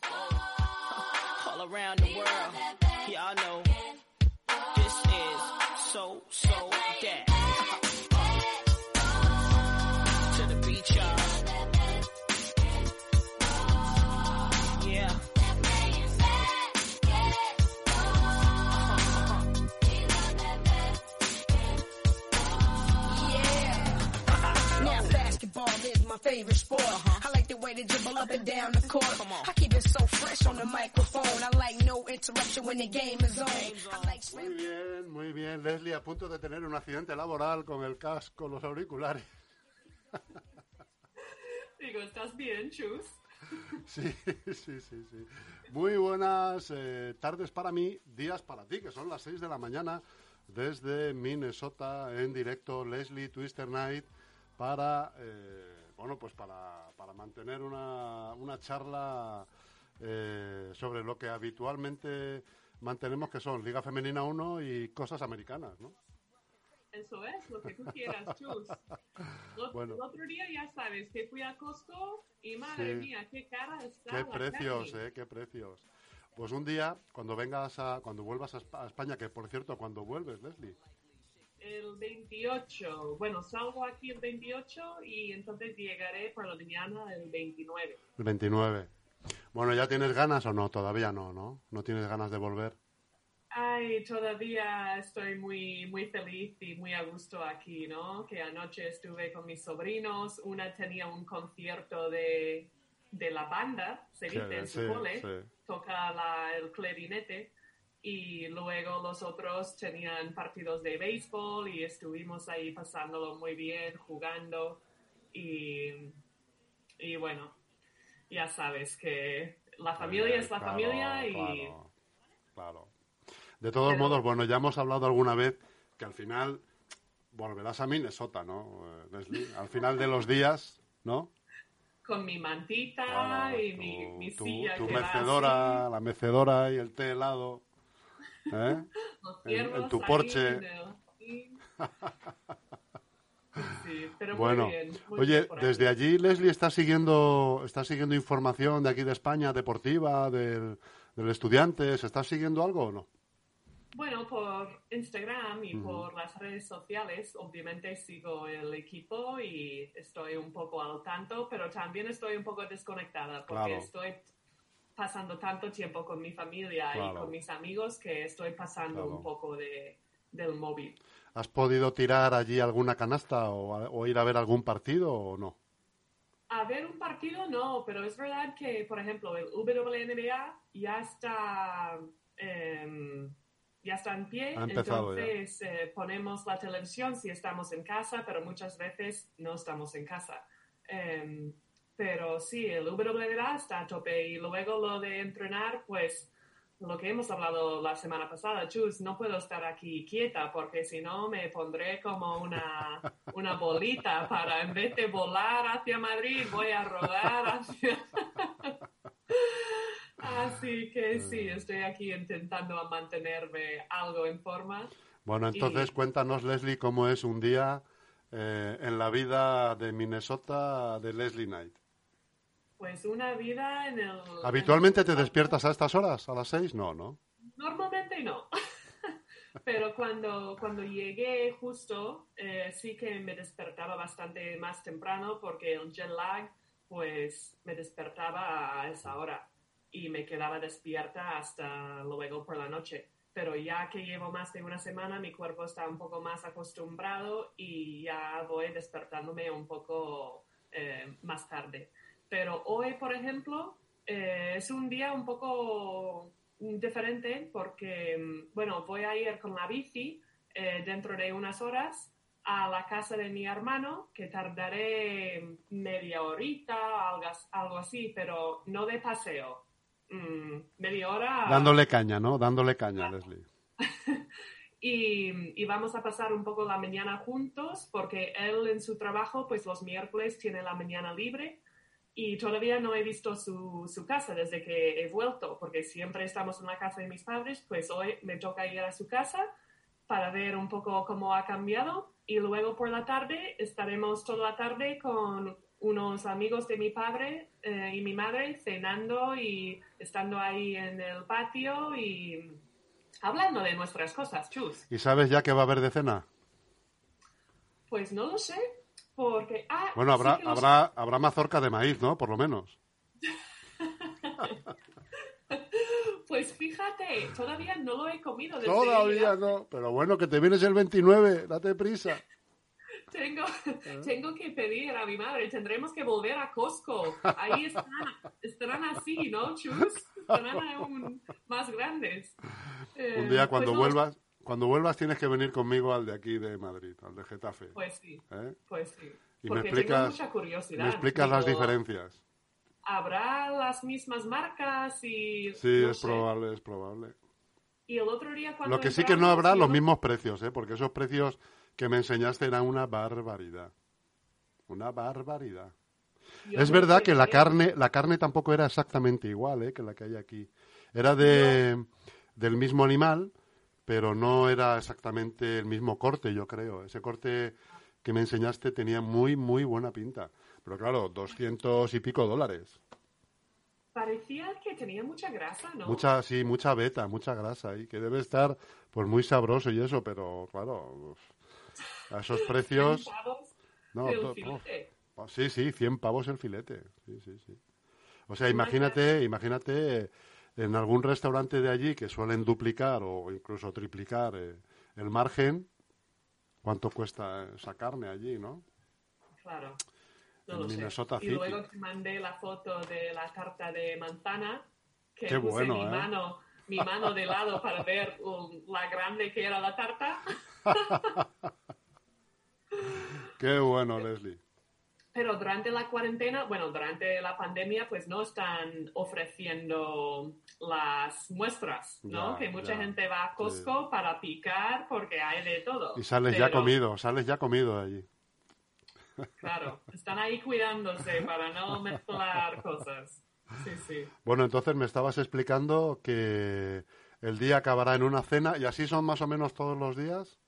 All around the world, y'all know this is so, so that. to the beach, y'all. Yeah. Basketball is my favorite sport. The way they dribble up and down the court. I keep it so fresh on the microphone. I like no interruption when the game is on. Like Muy bien, muy bien. Leslie, a punto de tener un accidente laboral con el casco, los auriculares. Digo, ¿estás bien, Chus? Sí, sí, sí, sí. Muy buenas eh, tardes para mí, días para ti, que son las 6 de la mañana desde Minnesota en directo Leslie Twister Night para, eh, bueno, pues para, para mantener una, una charla eh, sobre lo que habitualmente mantenemos que son Liga Femenina 1 y cosas americanas, ¿no? Eso es, lo que tú quieras, Chus. Lo- Bueno. El otro día ya sabes que fui a Costco y madre Sí. mía, qué cara está Qué la precios, carne. eh, qué precios. Pues un día, cuando vengas a, cuando vuelvas a España, que por cierto, cuando vuelves, Leslie, El 28, bueno, salgo aquí el 28 y entonces llegaré por la mañana el 29. el 29. Bueno, ¿ya tienes ganas o no? Todavía no, ¿no? ¿No tienes ganas de volver? Ay, todavía estoy muy, muy feliz y muy a gusto aquí, ¿no? Que anoche estuve con mis sobrinos, una tenía un concierto de, de la banda, se Sí, dice en su sí, cole, sí. toca la- el clarinete, y luego los otros tenían partidos de béisbol y estuvimos ahí pasándolo muy bien, jugando, y, y bueno, ya sabes que la familia es la Claro, familia y... Claro, claro. De todos Pero- modos, bueno, ya hemos hablado alguna vez que al final volverás a Minnesota, ¿no, eh, Leslie? Al final de los días, ¿no? con mi mantita Claro, y mi, tu- mi tu, silla tu va mecedora, la mecedora y el té helado. ¿Eh? los en- tu el- sí. Pero Bueno, muy bien. muy oye, bien desde allí, Leslie, ¿está siguiendo, está siguiendo información de aquí de España, deportiva, del, del estudiante? ¿Se está siguiendo algo o no? Bueno, por Instagram y por las redes sociales, obviamente sigo el equipo y estoy un poco al tanto, pero también estoy un poco desconectada porque Claro. estoy pasando tanto tiempo con mi familia y con mis amigos que estoy pasando Claro. un poco de, del móvil. ¿Has podido tirar allí alguna canasta o, ir a ver algún partido o no? A ver un partido no, pero es verdad que, por ejemplo, el WNBA ya está, em, ya está en pie. Ha entonces eh, ponemos la televisión si estamos en casa, pero muchas veces no estamos en casa. Em, pero sí, el WNBA está a tope y luego lo de entrenar, pues lo que hemos hablado la semana pasada, Chus, no puedo estar aquí quieta porque si no me pondré como una, una bolita para en vez de volar hacia Madrid voy a rodar hacia... Así que sí, estoy aquí intentando mantenerme algo en forma. Bueno, entonces Y- cuéntanos, Leslie, cómo es un día eh, en la vida de Minnesota de Leslie Knight. Pues una vida en el... ¿Habitualmente te despiertas a estas horas? ¿A las seis? No, ¿no? Normalmente no. Pero cuando, cuando llegué justo, eh, sí que me despertaba bastante más temprano porque el jet lag, pues me despertaba a esa hora y me quedaba despierta hasta luego por la noche. Pero ya que llevo más de una semana, mi cuerpo está un poco más acostumbrado y ya voy despertándome un poco eh, más tarde. Pero hoy, por ejemplo, eh, es un día un poco diferente porque, mm, bueno, voy a ir con la bici eh, dentro de unas horas a la casa de mi hermano, que tardaré media horita, algo, algo así, pero no de paseo. Mm, media hora. Dándole caña, ¿no? Dándole caña, Leslie. y, y vamos a pasar un poco la mañana juntos porque él en su trabajo pues los miércoles tiene la mañana libre y todavía no he visto su, su casa desde que he vuelto porque siempre estamos en la casa de mis padres pues hoy me toca ir a su casa para ver un poco cómo ha cambiado y luego por la tarde estaremos toda la tarde con unos amigos de mi padre eh, y mi madre cenando y estando ahí en el patio y hablando de nuestras cosas, chus. ¿Y sabes ya qué va a haber de cena? Pues no lo sé, porque... Ah, Bueno, habrá, sí habrá, habrá mazorca de maíz, ¿no? Por lo menos. Pues fíjate, todavía no lo he comido. desde Todavía no. Pero bueno, que te vienes el 29, date prisa. Tengo, ¿Eh? tengo que pedir a mi madre, tendremos que volver a Costco. Ahí están, estarán así, ¿no, chus? Estarán aún más grandes. Eh, Un día cuando pues vuelvas, cuando vuelvas tienes que venir conmigo al de aquí de Madrid, al de Getafe. Pues sí, ¿eh? pues sí. Y me Porque explicas, tengo mucha curiosidad. me explicas las diferencias. ¿Habrá las mismas marcas? Y, Sí, no es sé. probable, es probable. Y el otro día cuando Lo que sí que no habrá los mismos precios, ¿eh? Porque esos precios que me enseñaste eran una barbaridad. Una barbaridad. yo Es verdad que la carne, la carne tampoco era exactamente igual, ¿eh? Que la que hay aquí. Era de, del mismo animal, pero no era exactamente el mismo corte, yo creo. Ese corte que me enseñaste tenía muy, muy buena pinta. Pero claro, doscientos y pico dólares. Parecía que tenía mucha grasa, ¿no? Mucha, sí, mucha beta, mucha grasa y que debe estar pues muy sabroso y eso, pero claro, a esos precios, no, oh, sí, sí, 100 pavos el filete, sí, sí, sí. O sea, imagínate, imagínate en algún restaurante de allí que suelen duplicar o incluso triplicar eh, el margen, ¿cuánto cuesta esa carne allí, no? Claro. No En lo sé. Y luego te mandé la foto de la tarta de manzana, que Qué puse bueno, mi ¿eh? mano, mi mano de lado para ver um, la grande que era la tarta. Qué bueno, Leslie. Pero durante la cuarentena, bueno, durante la pandemia, pues no están ofreciendo las muestras, ¿no? Ya, que mucha ya, gente va a Costco para picar porque hay de todo. Y sales ya comido, sales ya comido de allí. Claro, están ahí cuidándose para no mezclar cosas. Sí, sí. Bueno, entonces me estabas explicando que el día acabará en una cena y así son más o menos todos los días.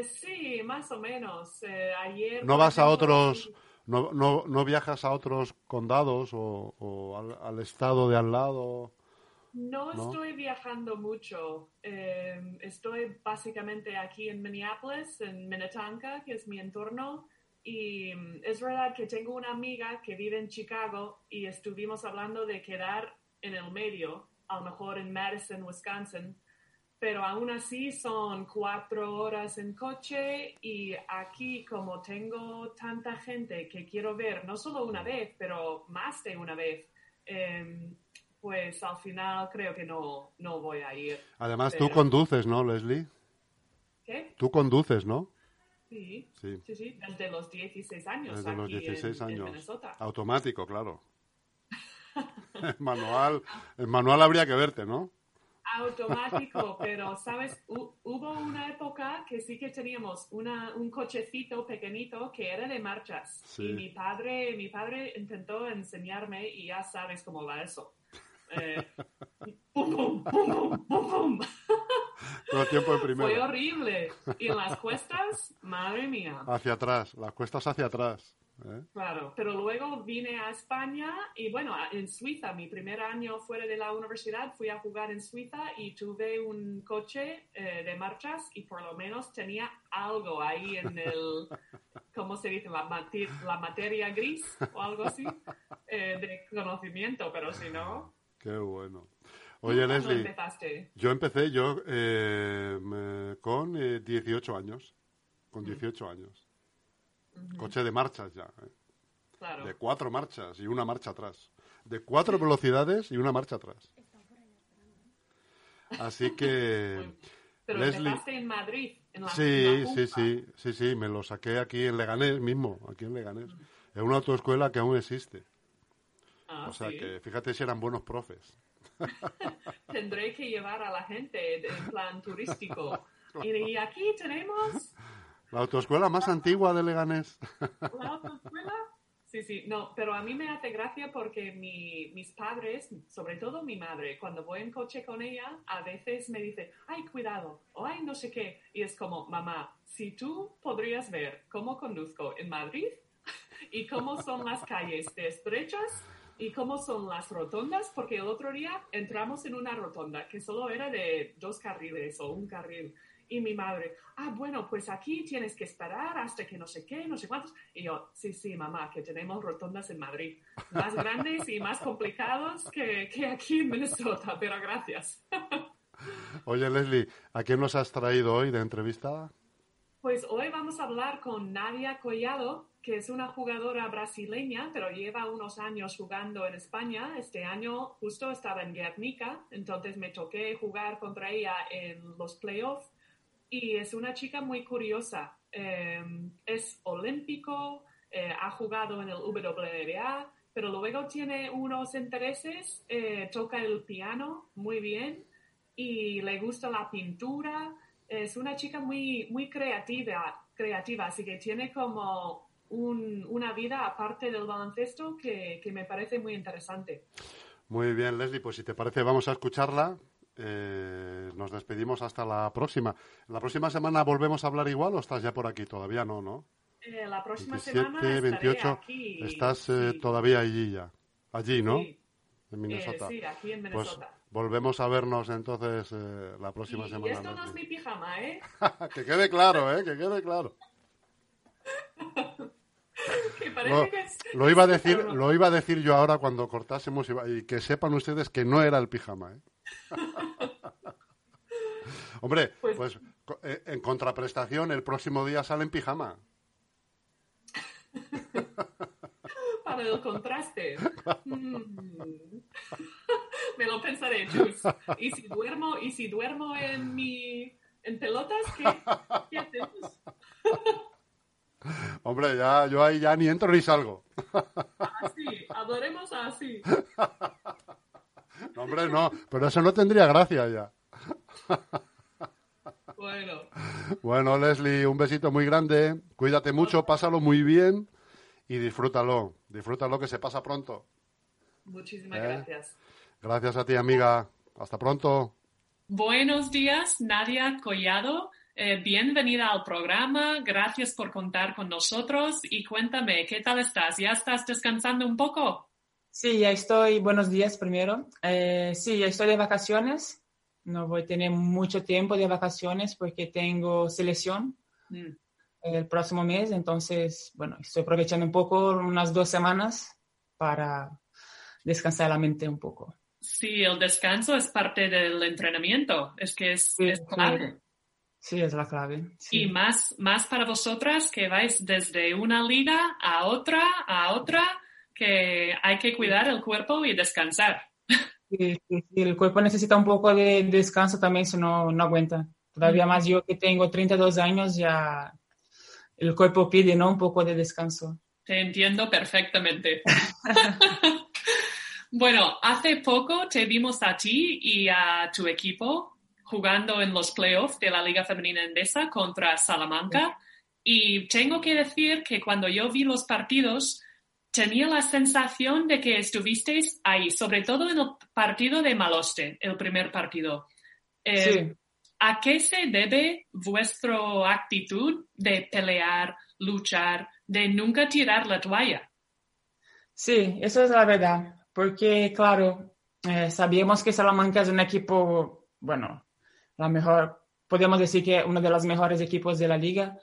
Eh, sí, más o menos. Eh, ayer. ¿No vas a otros, no, no, no viajas a otros condados o, o al, al estado de al lado? No ¿no? estoy viajando mucho. Eh, estoy básicamente aquí en Minneapolis, en Minnetonka, que es mi entorno. Y mm, es verdad que tengo una amiga que vive en Chicago y estuvimos hablando de quedar en el medio, a lo mejor en Madison, Wisconsin. Pero aún así son cuatro horas en coche y aquí como tengo tanta gente que quiero ver, no solo una vez, pero más de una vez, em, pues al final creo que no, no voy a ir. Además, tú conduces, ¿no, Leslie? ¿Qué? Tú conduces, ¿no? Sí, Sí, sí, sí, desde los 16 años. desde los aquí en- 16 en años. Minnesota. Automático, claro. El manual, el manual habría que verte, ¿no? Automático, pero sabes, Hu- hubo una época que sí que teníamos una, un cochecito pequeñito que era de marchas Sí. y mi padre, mi padre intentó enseñarme y ya sabes cómo va eso. Eh, pum, pum, pum, pum. Todo el tiempo en Fue primero. horrible. Y en las cuestas, madre mía. Hacia atrás, las cuestas hacia atrás. ¿Eh? Claro, pero luego vine a España y bueno, en Suiza, mi primer año fuera de la universidad, fui a jugar en Suiza y tuve un coche eh, de marchas y por lo menos tenía algo ahí en el, ¿cómo se dice? La, mate- la materia gris o algo así eh, de conocimiento, pero si no, Qué bueno. Oye, ¿cuándo Leslie, empezaste? yo empecé yo eh, con eh, 18 años. Con 18 años. Coche de marchas ya. ¿eh? Claro. De cuatro marchas y una marcha atrás. De cuatro velocidades y una marcha atrás. Así que... Pero Leslie- empezaste en Madrid, en la Sí, en la sí, sí, sí, sí, me lo saqué aquí en Leganés mismo, aquí en Leganés. Es una autoescuela que aún existe. Ah, O sea sí. que fíjate si eran buenos profes. tendré que llevar a la gente en plan turístico. Y aquí tenemos La autoescuela más antigua de Leganés. la autoescuela. Sí, sí, no, pero a mí me hace gracia porque mi- mis padres, sobre todo mi madre, cuando voy en coche con ella, a veces me dice, ay, cuidado, o ay, no sé qué. Y es como, mamá, si tú podrías ver cómo conduzco en Madrid, y cómo son las calles de estrechas y cómo son las rotondas, porque el otro día entramos en una rotonda que solo era de dos carriles o un carril. Y mi madre, ah, bueno, pues aquí tienes que esperar hasta que no sé qué, no sé cuántos. Y yo, sí, sí, mamá, que tenemos rotondas en Madrid, más grandes y más complicados que, que aquí en Minnesota, pero gracias. Oye, Leslie, ¿a quién nos has traído hoy de entrevistada? Pues hoy vamos a hablar con Nadia Collado, que es una jugadora brasileña, pero lleva unos años jugando en España. Este año justo estaba en Guernica, entonces me toqué jugar contra ella en los playoffs y es una chica muy curiosa. Eh, es olímpico, eh, ha jugado en el WNBA, pero luego tiene unos intereses, eh, toca el piano muy bien y le gusta la pintura. Es una chica muy, muy creativa, creativa, así que tiene como un, una vida aparte del baloncesto que, que me parece muy interesante. Muy bien, Leslie, pues si te parece vamos a escucharla eh, nos despedimos hasta la próxima. ¿La próxima semana volvemos a hablar igual o estás ya por aquí? Todavía no, ¿no? Eh, la próxima 27, semana 28, aquí. estás eh, Sí. todavía allí ya. Allí, ¿no? Sí. En Minnesota. Eh, sí, aquí en pues Minnesota. volvemos a vernos entonces eh, la y, próxima y semana. esto no es mi pijama, ¿eh? que quede claro, ¿eh? Que quede claro. Que Lo, que es... lo iba a decir, lo iba a decir yo ahora cuando cortásemos y y que sepan ustedes que no era el pijama, ¿eh? Hombre, pues, Pues- eh, en contraprestación el próximo día sale en pijama. para el contraste. Mm. Me lo pensaré, Chus. Y si duermo, y si duermo en mi en pelotas, ¿qué, ¿Qué hacemos? Hombre, ya yo ahí ya ni entro ni salgo. Así, hablaremos así. No, hombre, no, pero eso no tendría gracia ya. Bueno, Bueno, Leslie, un besito muy grande. Cuídate mucho, pásalo muy bien y disfrútalo. Disfrútalo que se pasa pronto. muchísimas ¿Eh? gracias. Gracias a ti, amiga. Hasta pronto. Buenos días, Nadia Collado. Eh, bienvenida al programa. Gracias por contar con nosotros y cuéntame, ¿qué tal estás? ¿Ya estás descansando un poco? Sí, ya estoy. Buenos días primero. Eh, sí, ya estoy de vacaciones. No voy a tener mucho tiempo de vacaciones porque tengo selección Mm. el próximo mes. Entonces, bueno, estoy aprovechando un poco, unas dos semanas para descansar la mente un poco. Sí, el descanso es parte del entrenamiento. Es que es, Sí, es clave. Sí, es la clave. sí. Y más, más para vosotras que vais desde una liga a otra, a otra, que hay que cuidar el cuerpo y descansar. Sí, sí, sí, el cuerpo necesita un poco de descanso también, si no, no aguanta. Todavía más yo que tengo 32 años, ya el cuerpo pide, ¿no? Un poco de descanso. Te entiendo perfectamente. bueno, hace poco te vimos a ti y a tu equipo jugando en los playoffs de la Liga Femenina Endesa contra Salamanca. Y tengo que decir que cuando yo vi los partidos, tenía la sensación de que estuvisteis ahí, sobre todo en el partido de Maloste, el primer partido. Eh, Sí. ¿A qué se debe vuestra actitud de pelear, luchar, de nunca tirar la toalla? Sí, eso es la verdad, porque claro, eh, sabíamos que Salamanca es un equipo, bueno, la mejor, podemos decir que uno de los mejores equipos de la liga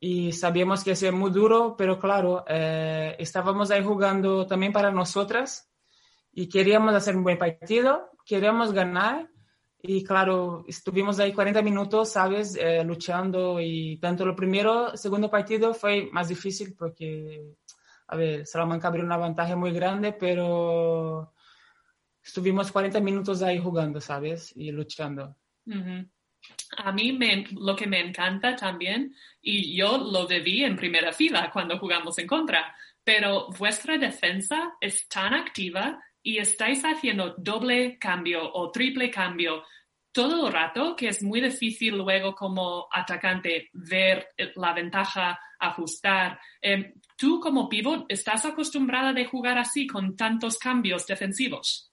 y sabíamos que es muy duro, pero claro, eh, estábamos ahí jugando también para nosotras y queríamos hacer un buen partido, queríamos ganar y claro, estuvimos ahí 40 minutos, ¿sabes? Eh, luchando y tanto lo primero, segundo partido fue más difícil porque a ver, Salamanca abrió una ventaja muy grande, pero estuvimos 40 minutos ahí jugando, ¿sabes? Y luchando. Ujú. A mí me- lo que me encanta también, y yo lo viví en primera fila cuando jugamos en contra, pero vuestra defensa es tan activa y estáis haciendo doble cambio o triple cambio todo el rato que es muy difícil luego como atacante ver la ventaja, ajustar. Eh, Tú como pivot, ¿estás acostumbrada de jugar así con tantos cambios defensivos?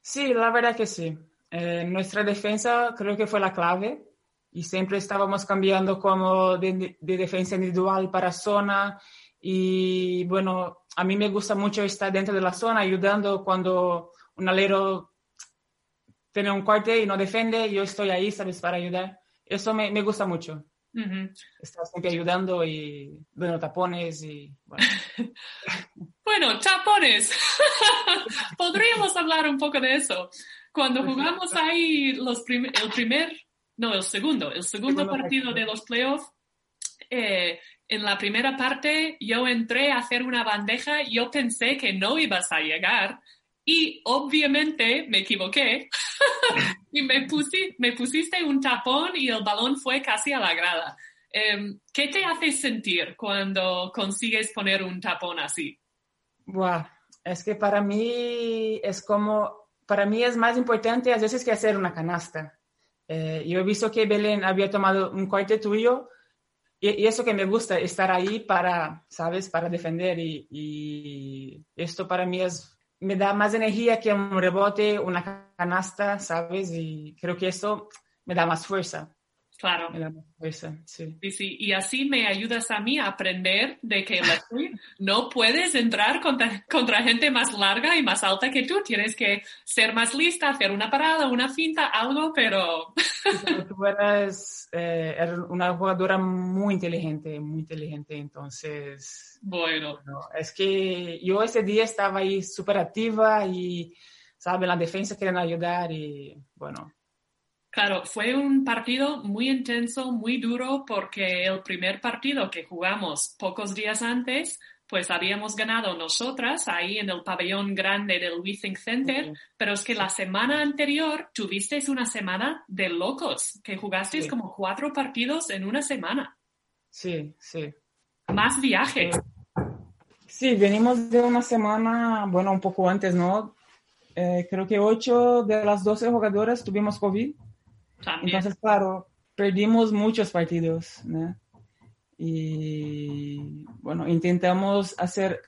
Sí, la verdad que sí. Eh, nuestra defensa creo que fue la clave y siempre estábamos cambiando como de, de defensa individual para zona Y bueno, a mí me gusta mucho estar dentro de la zona ayudando cuando un alero tiene un corte y no defiende, yo estoy ahí, ¿sabes? Para ayudar. Eso me, me gusta mucho. Estar siempre ayudando y bueno, tapones y bueno. Bueno, tapones. Podríamos hablar un poco de eso. Cuando jugamos ahí los prim- el primer, no, el segundo, el segundo partido de los playoffs, eh, en la primera parte yo entré a hacer una bandeja, yo pensé que no ibas a llegar y obviamente me equivoqué y me, pusi- me pusiste un tapón y el balón fue casi a la grada. Em, ¿Qué te hace sentir cuando consigues poner un tapón así? Buah, es que para mí es como, para mí es más importante a veces que hacer una canasta. Eh, yo he visto que Belén había tomado un corte tuyo y, y eso que me gusta, estar ahí para, ¿sabes? Para defender y, y esto para mí es, me da más energía que un rebote, una canasta, ¿sabes? Y creo que eso me da más fuerza, Claro. me da fuerza, sí. Sí, sí, y así me ayudas a mí a aprender de que no puedes entrar contra, contra gente más larga y más alta que tú. Tienes que ser más lista, hacer una parada, una finta, algo, pero Pero tú eras, eh, eras una jugadora muy inteligente, muy inteligente, entonces, bueno, no, es que yo ese día estaba ahí súper activa y, ¿sabes? La defensa querían ayudar y, bueno, claro, fue un partido muy intenso, muy duro, porque el primer partido que jugamos pocos días antes, pues habíamos ganado nosotras ahí en el pabellón grande del WeThink Center, pero es que la semana anterior tuvisteis una semana de locos, que jugasteis Sí. como cuatro partidos en una semana. sí, sí. Más viajes. Sí, venimos de una semana, bueno, un poco antes, ¿no? Eh, creo que ocho de las 12 jugadoras tuvimos COVID. También. Entonces, claro, perdimos muchos partidos, ¿no? Y bueno, intentamos hacer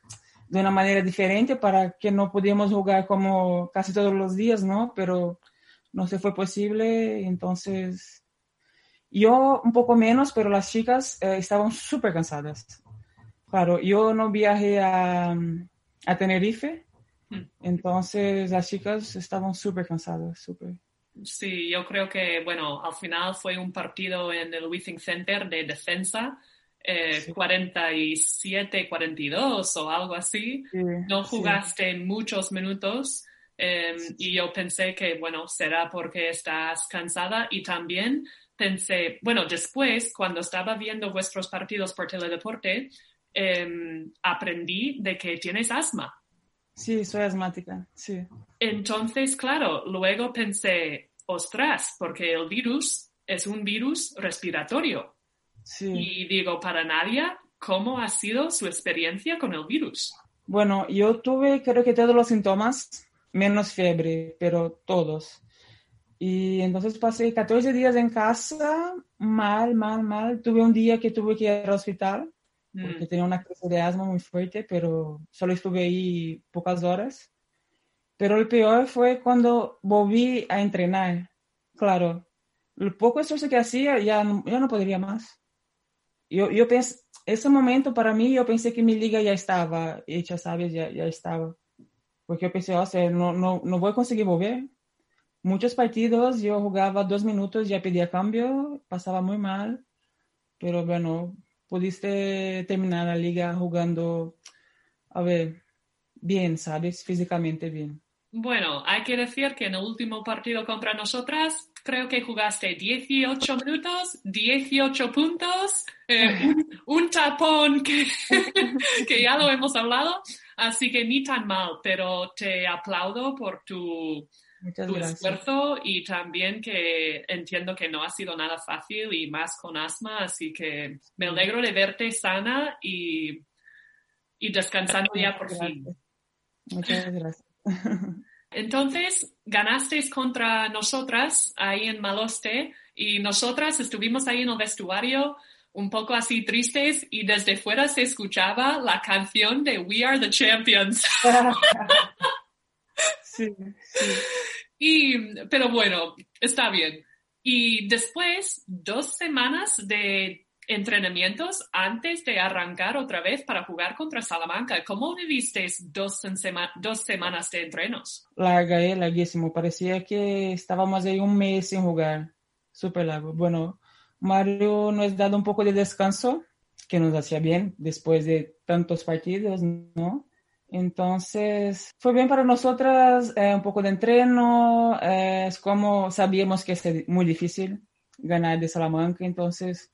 de una manera diferente para que no pudiéramos jugar como casi todos los días, ¿no? Pero no se fue posible, entonces yo un poco menos, pero las chicas eh, estaban súper cansadas. Claro, yo no viajé a, a Tenerife, Mm. entonces las chicas estaban súper cansadas, súper. Sí, yo creo que, bueno, al final fue un partido en el WeThink Center de defensa, eh, Sí. 47-42 o algo así. Sí, No jugaste muchos minutos eh, y yo pensé que, bueno, será porque estás cansada y también pensé, bueno, después, cuando estaba viendo vuestros partidos por Teledeporte, eh, aprendí de que tienes asma. Sí, soy asmática, sí. Entonces, claro, luego pensé, ostras, porque el virus es un virus respiratorio. Sí. Y digo, para Nadia, ¿cómo ha sido su experiencia con el virus? Bueno, yo tuve creo que todos los síntomas, menos fiebre, pero todos. Y entonces pasé 14 días en casa, mal, mal, mal. Tuve un día que tuve que ir al hospital porque Mm, tenía una crisis de asma muy fuerte, pero solo estuve ahí pocas horas. Pero el peor fue cuando volví a entrenar. Claro, el poco esfuerzo que hacía ya no, ya no podría más. Yo, yo pensé, ese momento para mí, yo pensé que mi liga ya estaba hecha, ¿sabes? Ya, ya estaba. Porque yo pensé, o sea, no, no, no voy a conseguir volver. Muchos partidos yo jugaba dos minutos, ya pedía cambio, pasaba muy mal. Pero bueno, pudiste terminar la liga jugando, a ver, bien, ¿sabes? Físicamente bien. Bueno, hay que decir que en el último partido contra nosotras, creo que jugaste 18 minutos, 18 puntos, eh, un, un tapón que, que ya lo hemos hablado, así que ni tan mal, pero te aplaudo por tu, Muchas tu gracias. esfuerzo y también que entiendo que no ha sido nada fácil y más con asma, así que me alegro de verte sana y, y descansando ya por fin. Gracias. Muchas gracias. Entonces, ganasteis contra nosotras ahí en Maloste y nosotras estuvimos ahí en el vestuario un poco así tristes y desde fuera se escuchaba la canción de We Are the Champions. sí, sí. Y, pero bueno, está bien. Y después, dos semanas de entrenamientos antes de arrancar otra vez para jugar contra Salamanca. ¿Cómo vivisteis dos, sema dos semanas de entrenos? Larga, eh, larguísimo. Parecía que estábamos ahí un mes sin jugar. Súper largo. Bueno, Mario nos ha dado un poco de descanso, que nos hacía bien después de tantos partidos, ¿no? Entonces, fue bien para nosotras, eh, un poco de entreno, eh, es como sabíamos que es muy difícil ganar de Salamanca, entonces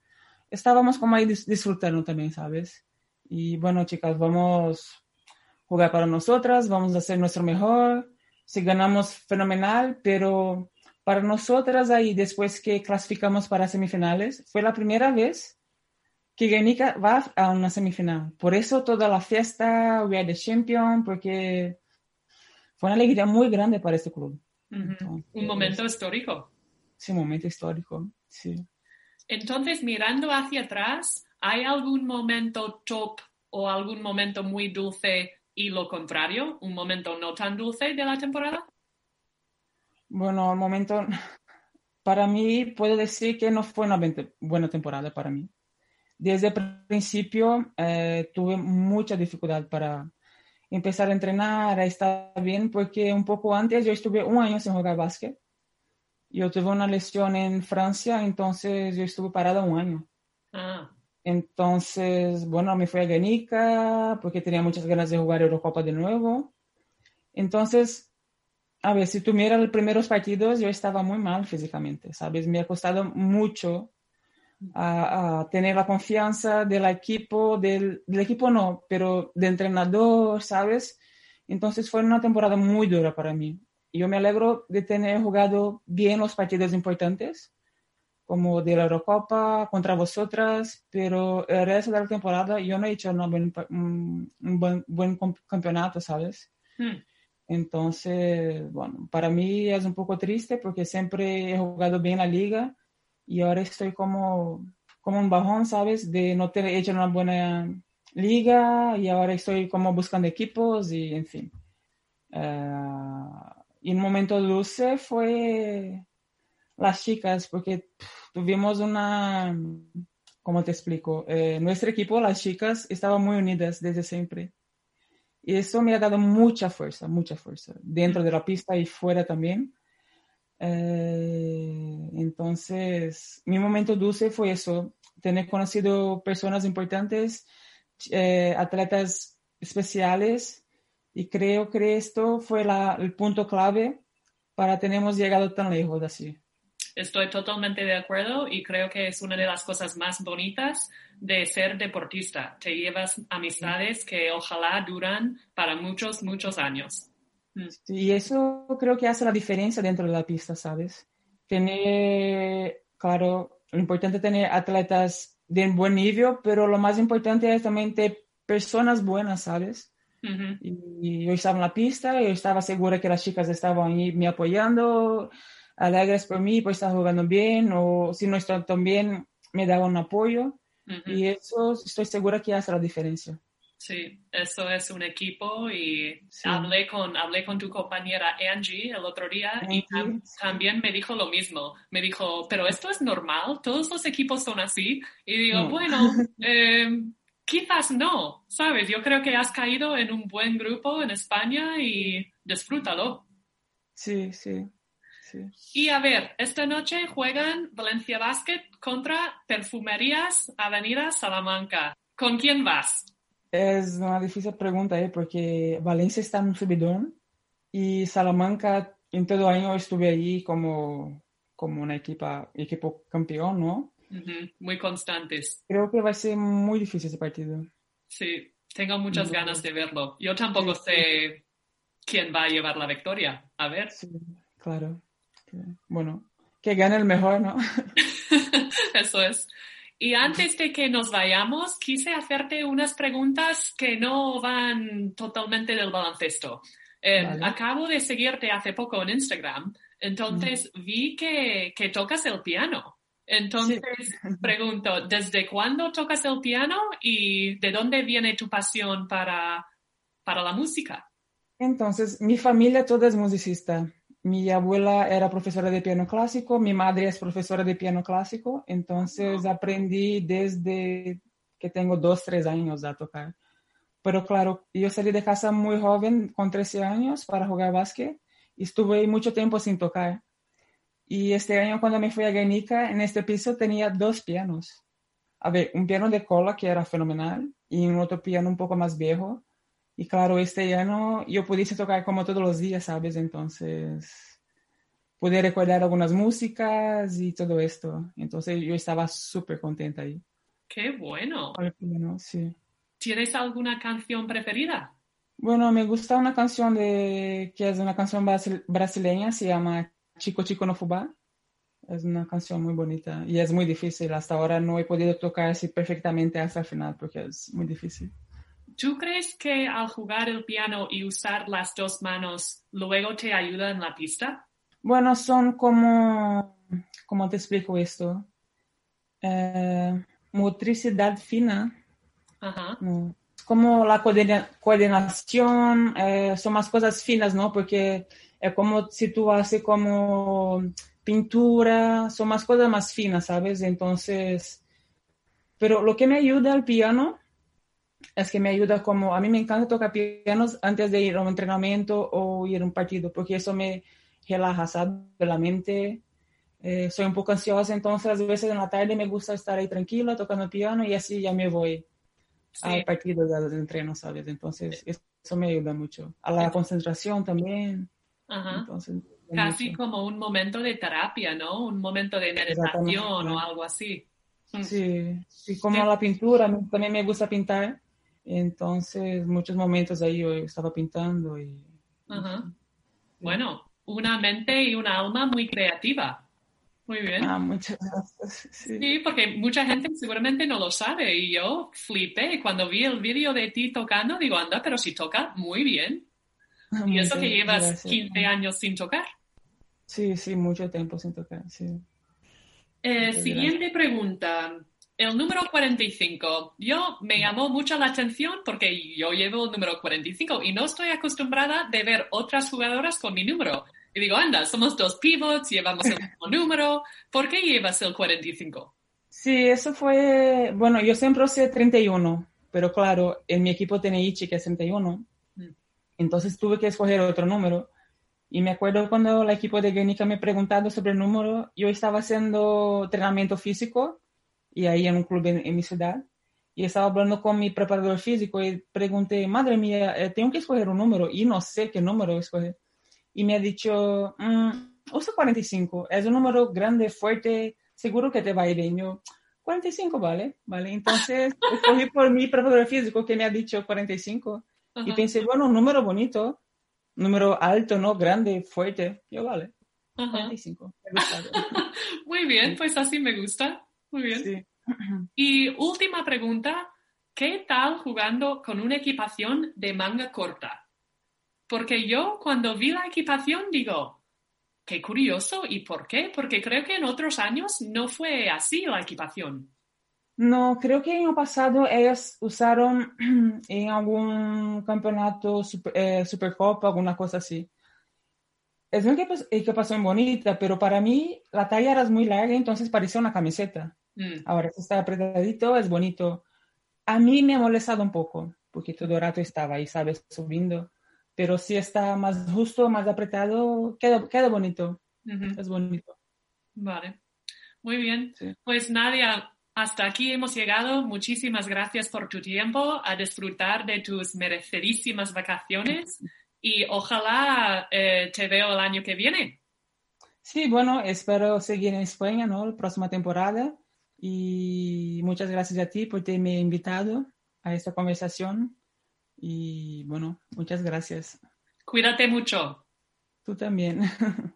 estábamos como ahí disfrutando también, ¿sabes? Y bueno, chicas, vamos a jugar para nosotras, vamos a hacer nuestro mejor, si ganamos, fenomenal, pero para nosotras ahí, después que clasificamos para semifinales, fue la primera vez que Guernica va a una semifinal. Por eso toda la fiesta, we are the champion, porque fue una alegría muy grande para este club. Uh -huh. Entonces, un momento histórico. Sí, un momento histórico, sí. Entonces, mirando hacia atrás, ¿hay algún momento top o algún momento muy dulce y lo contrario, un momento no tan dulce de la temporada? Bueno, el momento, para mí, puedo decir que no fue una buena temporada para mí desde el principio eh, tuve mucha dificultad para empezar a entrenar, a estar bien, porque un poco antes yo estuve un año sin jugar básquet. Yo tuve una lesión en Francia, entonces yo estuve parada un año. Ah. Entonces, bueno, me fui a Guernica porque tenía muchas ganas de jugar Eurocopa de nuevo. Entonces, a ver, si tú miras los primeros partidos, yo estaba muy mal físicamente, ¿sabes? Me ha costado mucho a, a, tener la confianza del equipo, del, del, equipo no, pero del entrenador, ¿sabes? Entonces fue una temporada muy dura para mí. Yo me alegro de tener jugado bien los partidos importantes, como de la Eurocopa contra vosotras, pero el resto de la temporada yo no he hecho buen, un, un buen, buen, campeonato, ¿sabes? Hmm. Entonces, bueno, para mí es un poco triste porque siempre he jugado bien la liga y ahora estoy como, como un bajón, ¿sabes? De no tener hecho una buena liga y ahora estoy como buscando equipos y en fin. Uh, y un momento dulce fue las chicas, porque pff, tuvimos una, ¿cómo te explico? Eh, nuestro equipo, las chicas, estaban muy unidas desde siempre. Y eso me ha dado mucha fuerza, mucha fuerza, dentro de la pista y fuera también. Eh, entonces, mi momento dulce fue eso, tener conocido personas importantes, eh, atletas especiales, y creo que esto fue el punto clave para tenernos llegado tan lejos así. Estoy totalmente de acuerdo y creo que es una de las cosas más bonitas de ser deportista. Te llevas amistades que ojalá duran para muchos, muchos años. Y eso creo que hace la diferencia dentro de la pista, ¿sabes? Tener, claro, lo importante es tener atletas de buen nivel, pero lo más importante es también tener personas buenas, ¿sabes? Uh -huh. y, yo estaba en la pista, yo estaba segura que las chicas estaban ahí me apoyando, alegres por mí, por estar jugando bien, o si no están tan bien, me daban un apoyo. Uh -huh. Y eso estoy segura que hace la diferencia. Sí, eso es un equipo y sí. hablé, con, hablé con tu compañera Angie el otro día Angie. y tam también me dijo lo mismo. Me dijo, pero esto es normal, todos los equipos son así. Y digo, no. bueno, eh, quizás no, ¿sabes? Yo creo que has caído en un buen grupo en España y disfrútalo. Sí, sí. Sí. Y a ver, esta noche juegan Valencia Basket contra Perfumerías Avenida Salamanca. ¿Con quién vas? Es una difícil pregunta, ¿eh? porque Valencia está en un subidón y Salamanca en todo año estuve ahí como, como una equipa, equipo campeón, ¿no? Uh -huh. Muy constantes. Creo que va a ser muy difícil ese partido. Sí, tengo muchas sí. ganas de verlo. Yo tampoco sí. sé quién va a llevar la victoria. A ver. Sí, claro. Bueno, que gane el mejor, ¿no? Eso es. Y antes de que nos vayamos, quise hacerte unas preguntas que no van totalmente del baloncesto. Eh, vale. Acabo de seguirte hace poco en Instagram, entonces mm. vi que, que, tocas el piano. Entonces sí. pregunto, ¿desde cuándo tocas el piano y de dónde viene tu pasión para, para la música? Entonces, mi familia toda es musicista. Mi abuela era profesora de piano clásico, mi madre es profesora de piano clásico, entonces aprendí desde que tengo dos, tres años a tocar. Pero claro, yo salí de casa muy joven, con 13 años, para jugar básquet y estuve mucho tiempo sin tocar. Y este año cuando me fui a Guernica, en este piso tenía dos pianos. A ver, un piano de cola que era fenomenal y un otro piano un poco más viejo. Y claro, este año yo pudiese tocar como todos los días, ¿sabes? Entonces, pude recordar algunas músicas y todo esto. Entonces yo estaba súper contenta ahí. Qué bueno. Sí. ¿Tienes alguna canción preferida? Bueno, me gusta una canción de que es una canción brasil- brasileña, se llama Chico Chico no Fubá. Es una canción muy bonita y es muy difícil. Hasta ahora no he podido tocar así perfectamente hasta el final porque es muy difícil. ¿Tú crees que al jugar el piano y usar las dos manos luego te ayuda en la pista? Bueno, son como, ¿cómo te explico esto? Eh, motricidad fina, Ajá. no. Como la coordina- coordinación, eh, son más cosas finas, ¿no? Porque es como si tú haces como pintura, son más cosas más finas, ¿sabes? Entonces, pero lo que me ayuda al piano es que me ayuda como, a mí me encanta tocar pianos antes de ir a un entrenamiento o ir a un partido, porque eso me relaja, ¿sabes? La mente. Eh, soy un poco ansiosa, entonces a veces en la tarde me gusta estar ahí tranquila tocando piano y así ya me voy Sí. al partido de, de entreno, ¿sabes? Entonces eso me ayuda mucho. A la concentración también. Ajá. Entonces, Casi mucho. como un momento de terapia, ¿no? Un momento de meditación o algo así. Mm. Sí, sí, como Sí. la pintura, también me gusta pintar. Entonces, muchos momentos ahí yo estaba pintando y... Bueno, una mente y una alma muy creativa. Muy bien. Ah, muchas gracias. Sí. Sí, porque mucha gente seguramente no lo sabe y yo flipé cuando vi el vídeo de ti tocando, digo, anda, pero si toca muy bien. Y eso que llevas gracias. 15 años sin tocar. Sí, sí, mucho tiempo sin tocar, sí. Eh, siguiente pregunta. El número 45. Yo me llamó mucho la atención porque yo llevo el número 45 y no estoy acostumbrada de ver otras jugadoras con mi número. Y digo, anda, somos dos pivots, llevamos el mismo número. ¿Por qué llevas el 45? Sí, eso fue, bueno, yo siempre usé 31, pero claro, en mi equipo tenía Ichi que es 31, Mm. entonces tuve que escoger otro número. Y me acuerdo cuando el equipo de Guernica me preguntado sobre el número, yo estaba haciendo entrenamiento físico y ahí en un club en, en mi ciudad, y estaba hablando con mi preparador físico y pregunté, madre mía, eh, tengo que escoger un número y no sé qué número escoger. Y me ha dicho, mm, usa 45, es un número grande, fuerte, seguro que te va a ir bien. Yo, 45, vale, vale. Entonces, escogí por mi preparador físico que me ha dicho 45. Y pensé, bueno, un número bonito, número alto, ¿no? Grande, fuerte. Yo, vale, ajá. 45. Me ha gustado. Muy bien, pues así me gusta. Muy bien. Sí. Y última pregunta, ¿qué tal jugando con una equipación de manga corta? Porque yo cuando vi la equipación digo, qué curioso, ¿y por qué? Porque creo que en otros años no fue así la equipación. No, creo que en el pasado ellas usaron en algún campeonato, super, eh, Supercopa, alguna cosa así. Es una equipa- equipación bonita, pero para mí la talla era muy larga, entonces parecía una camiseta. Mm, Ahora está apretadito, es bonito. A mí me ha molestado un poco, porque todo el rato estaba ahí, ¿sabes? Subiendo. Pero si está más justo, más apretado, queda, queda bonito. Es bonito. Vale. Muy bien. Sí. Pues Nadia, hasta aquí hemos llegado. Muchísimas gracias por tu tiempo, a disfrutar de tus merecidísimas vacaciones y ojalá eh, te veo el año que viene. Sí, bueno, espero seguir en España, ¿no? La próxima temporada. Y muchas gracias a ti por haberme invitado a esta conversación. Y bueno, muchas gracias. Cuídate mucho. Tú también.